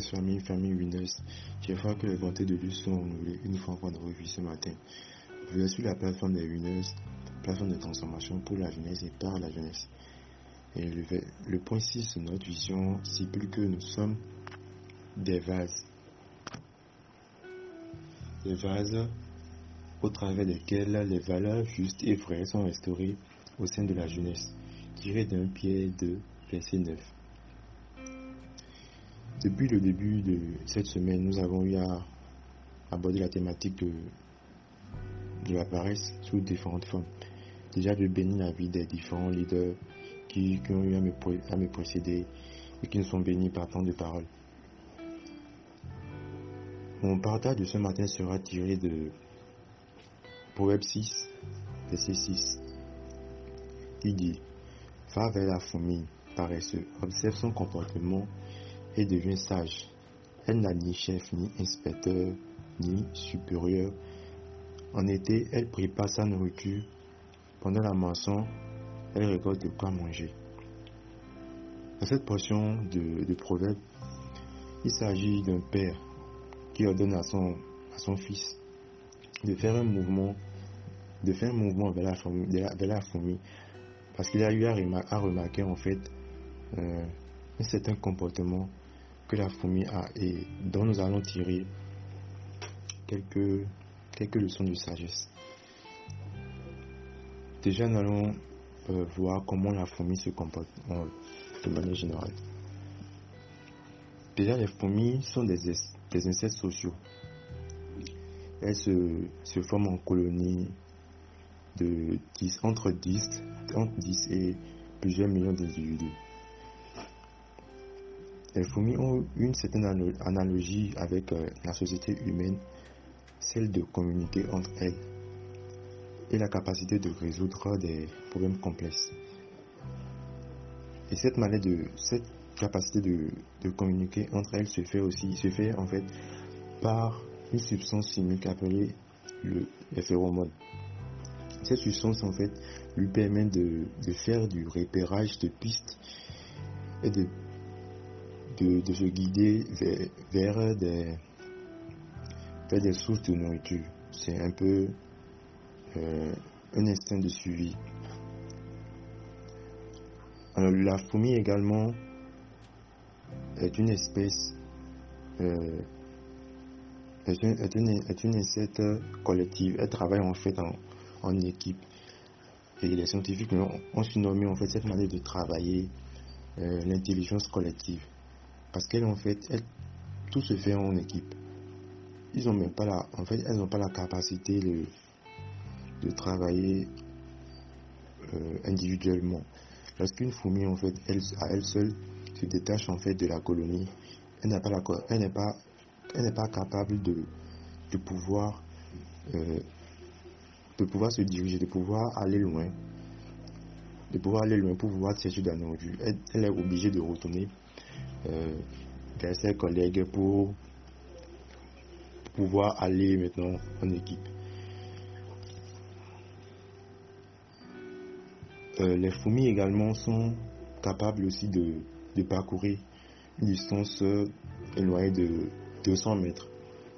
chers familles, famille Winners, j'espère que les bontés de Dieu sont renouvelées une fois revu ce matin. Vous êtes sur la plateforme des Winners, plateforme de transformation pour la jeunesse et par la jeunesse. Et le, le point 6 de notre vision stipule que nous sommes des vases. Des vases au travers desquels les valeurs justes et vraies sont restaurées au sein de la jeunesse, tiré d'un pied de verset 9. Depuis le début de cette semaine, nous avons eu à aborder la thématique de, la paresse sous différentes formes. Déjà de bénir la vie des différents leaders qui, ont eu à me, à me, précéder et qui nous sont bénis par tant de paroles. Mon partage de ce matin sera tiré de Proverbe 6, verset 6, qui dit Va vers la famille paresseux, observe son comportement et devient sage. Elle n'a ni chef, ni inspecteur, ni supérieur. En été, elle prépare sa nourriture. Pendant la moisson, elle récolte de quoi manger. Dans cette portion de, de proverbe, il s'agit d'un père qui ordonne à son, à son fils de faire un mouvement, de faire un mouvement vers la famille, vers la famille parce qu'il a eu à, remarquer en fait euh, un certain comportement que la fourmi a et dont nous allons tirer quelques, quelques leçons de sagesse. Déjà, nous allons euh, voir comment la fourmi se comporte de manière générale. Déjà, les fourmis sont des, des insectes sociaux. Elles se, se forment en colonies de 10, entre, 10, entre 10 et plusieurs millions d'individus. Les fourmis ont une certaine analogie avec euh, la société humaine, celle de communiquer entre elles et la capacité de résoudre des problèmes complexes. Et cette manière de cette capacité de, communiquer entre elles se fait aussi se fait en fait par une substance chimique appelée le, les phéromones. Cette substance en fait lui permet de faire du repérage de pistes et de de, se guider vers, des, des sources de nourriture. C'est un peu euh, un instinct de suivi. la fourmi également est une espèce, euh, est, une, est, une, insecte collective. Elle travaille en fait en, équipe. Et les scientifiques ont, surnommé en fait cette manière de travailler euh, l'intelligence collective. Parce qu'elles, en fait, tout se fait en équipe. Ils ont même pas la, en fait, elles n'ont pas la capacité de, de travailler euh, individuellement. Lorsqu'une fourmi, en fait, elle, à elle seule, se détache en fait de la colonie, elle n'est pas, elle n'est pas, elle n'est pas capable de, de pouvoir, euh, de pouvoir se diriger, de pouvoir aller loin, de pouvoir aller loin pour pouvoir chercher de la nourriture. elle est obligée de retourner euh, ses collègues pour pouvoir aller maintenant en équipe. Euh, les fourmis également sont capables aussi de, parcourir une distance éloignée de 200 mètres,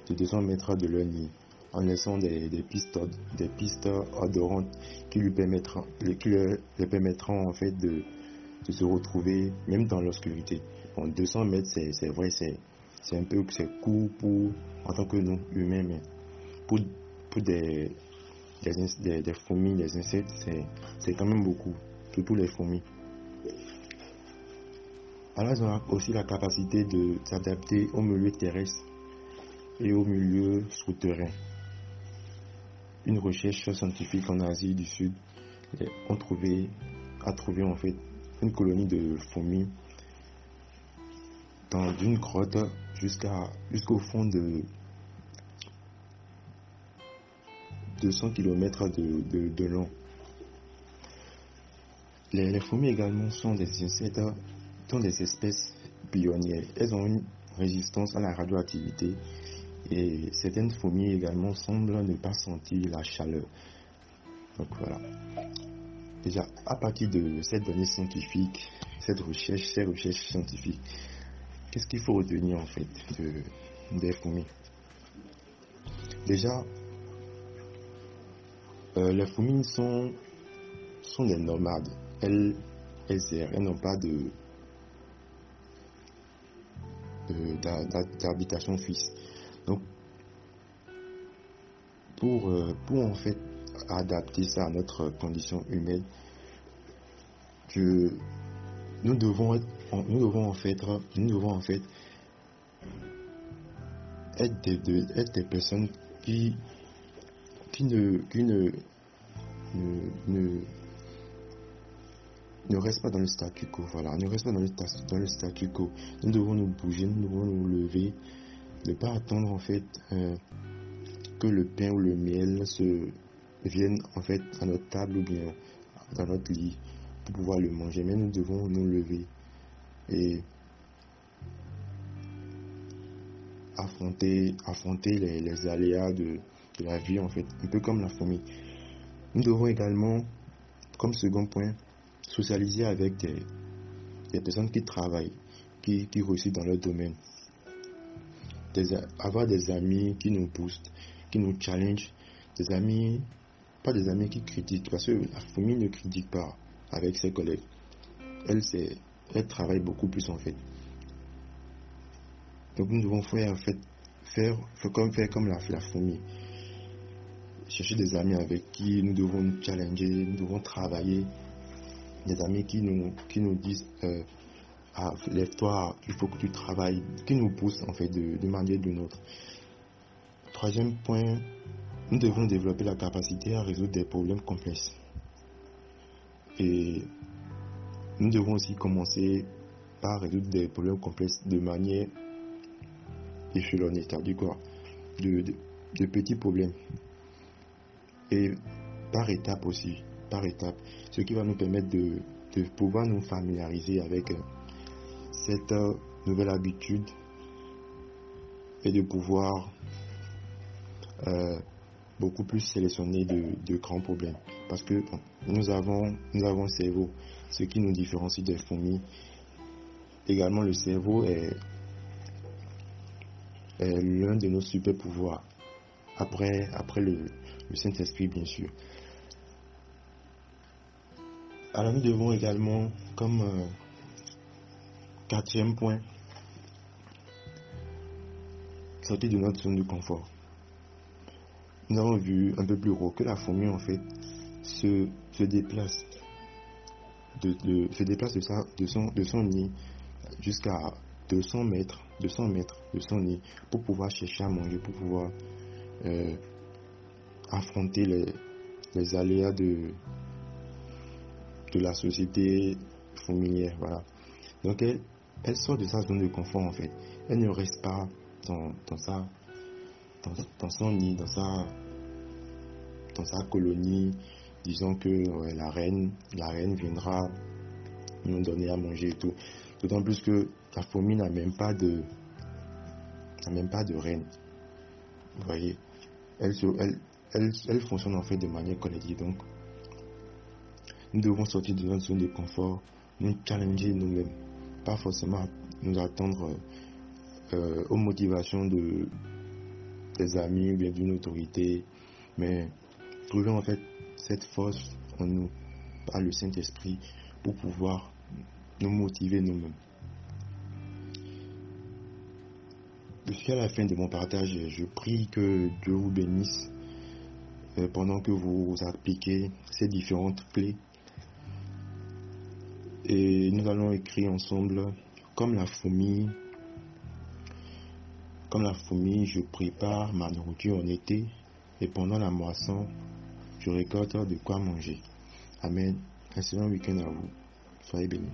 de 200 mètres de leur nid, en laissant des, des pistes, des pistes odorantes qui lui permettront, qui leur, permettront en fait de, de se retrouver même dans l'obscurité. Bon, 200 mètres, c'est vrai, c'est un peu court pour, en tant que nous, humains, mais pour, pour des, des, fourmis, des insectes, c'est quand même beaucoup, pour les fourmis. Alors, ils ont aussi la capacité de s'adapter au milieu terrestre et au milieu souterrain. Une recherche scientifique en Asie du Sud trouvé, a trouvé en fait une colonie de fourmis dans une grotte jusqu'à jusqu'au fond de 200 km de, de, long. Les, fourmis également sont des insectes, sont des espèces pionnières. Elles ont une résistance à la radioactivité et certaines fourmis également semblent ne pas sentir la chaleur. Donc voilà. Déjà, à partir de cette donnée scientifique, cette recherche, ces recherches scientifiques, qu'est-ce qu'il faut retenir en fait de, des fourmis Déjà, euh, les fourmis sont, sont des nomades. Elles, elles elles n'ont pas de d'habitation fixe. Donc, pour, euh, pour en fait adapter ça à notre condition humaine, que nous devons être, nous devons en fait, nous devons en fait être des, personnes qui, ne, restent pas dans le statu quo. Voilà, ne pas dans le, statu quo. Nous devons nous bouger, nous devons nous lever, ne pas attendre en fait euh, que le pain ou le miel se vienne en fait à notre table ou bien dans notre lit pour pouvoir le manger. Mais nous devons nous lever et affronter, affronter les, aléas de, la vie, en fait, un peu comme la famille. Nous devons également, comme second point, socialiser avec des, personnes qui travaillent, qui, qui réussissent dans leur domaine. avoir des amis qui nous boostent, qui nous challenge, des amis, pas des amis qui critiquent, parce que la famille ne critique pas avec ses collègues. Elle, elle travaille beaucoup plus en fait. Donc nous devons faire, fait, faire, comme, faire comme la, la famille. Chercher des amis avec qui nous devons nous challenger, nous devons travailler. Des amis qui nous, qui nous disent euh, ah, lève-toi, il faut que tu travailles, qui nous poussent en fait de, de manière d'une autre. Troisième point, nous devons développer la capacité à résoudre des problèmes complexes. Et nous devons aussi commencer par résoudre des problèmes complexes de manière échelonnée, c'est-à-dire de, de, petits problèmes. Et par étapes aussi, par étapes, ce qui va nous permettre de, de pouvoir nous familiariser avec euh, cette euh, nouvelle habitude et de pouvoir euh, beaucoup plus sélectionner de, grands problèmes. Parce que nous avons, nous avons un cerveau, ce qui nous différencie des fourmis. Également, le cerveau est, l'un de nos super pouvoirs. Après, après le, Saint-Esprit, bien sûr. Alors, nous devons également, comme euh, quatrième point, sortir de notre zone de confort nous avons vu un peu plus haut que la fourmi en fait se, se déplace de, se déplace de, sa, de, son, de son nid jusqu'à 200 mètres, 200 mètres de son nid pour pouvoir chercher à manger, pour pouvoir euh, affronter les, les aléas de, de la société fourmilière. Voilà. Donc elle, elle sort de sa zone de confort en fait. Elle ne reste pas dans, dans sa dans, son nid, dans sa, dans sa colonie, disons que la reine, la reine viendra nous donner à manger et tout. D'autant plus que la fourmi n'a même pas de, n'a même pas de reine. Vous voyez, elle, elle, elle, elle, fonctionne en fait de manière collective. Donc, nous devons sortir de notre zone de confort, nous challenger nous-mêmes, pas forcément nous attendre euh, aux motivations de, des amis ou bien d'une autorité, mais trouver en fait cette force en nous par le Saint-Esprit pour pouvoir nous motiver nous-mêmes. Jusqu'à la fin de mon partage, je prie que Dieu vous bénisse euh, pendant que vous appliquez ces différentes clés. Et nous allons écrire ensemble comme la fourmi comme la fourmi, je prépare ma nourriture en été et pendant la moisson, je récolte de quoi manger. Amen. Excellent week-end à vous. Soyez bénis.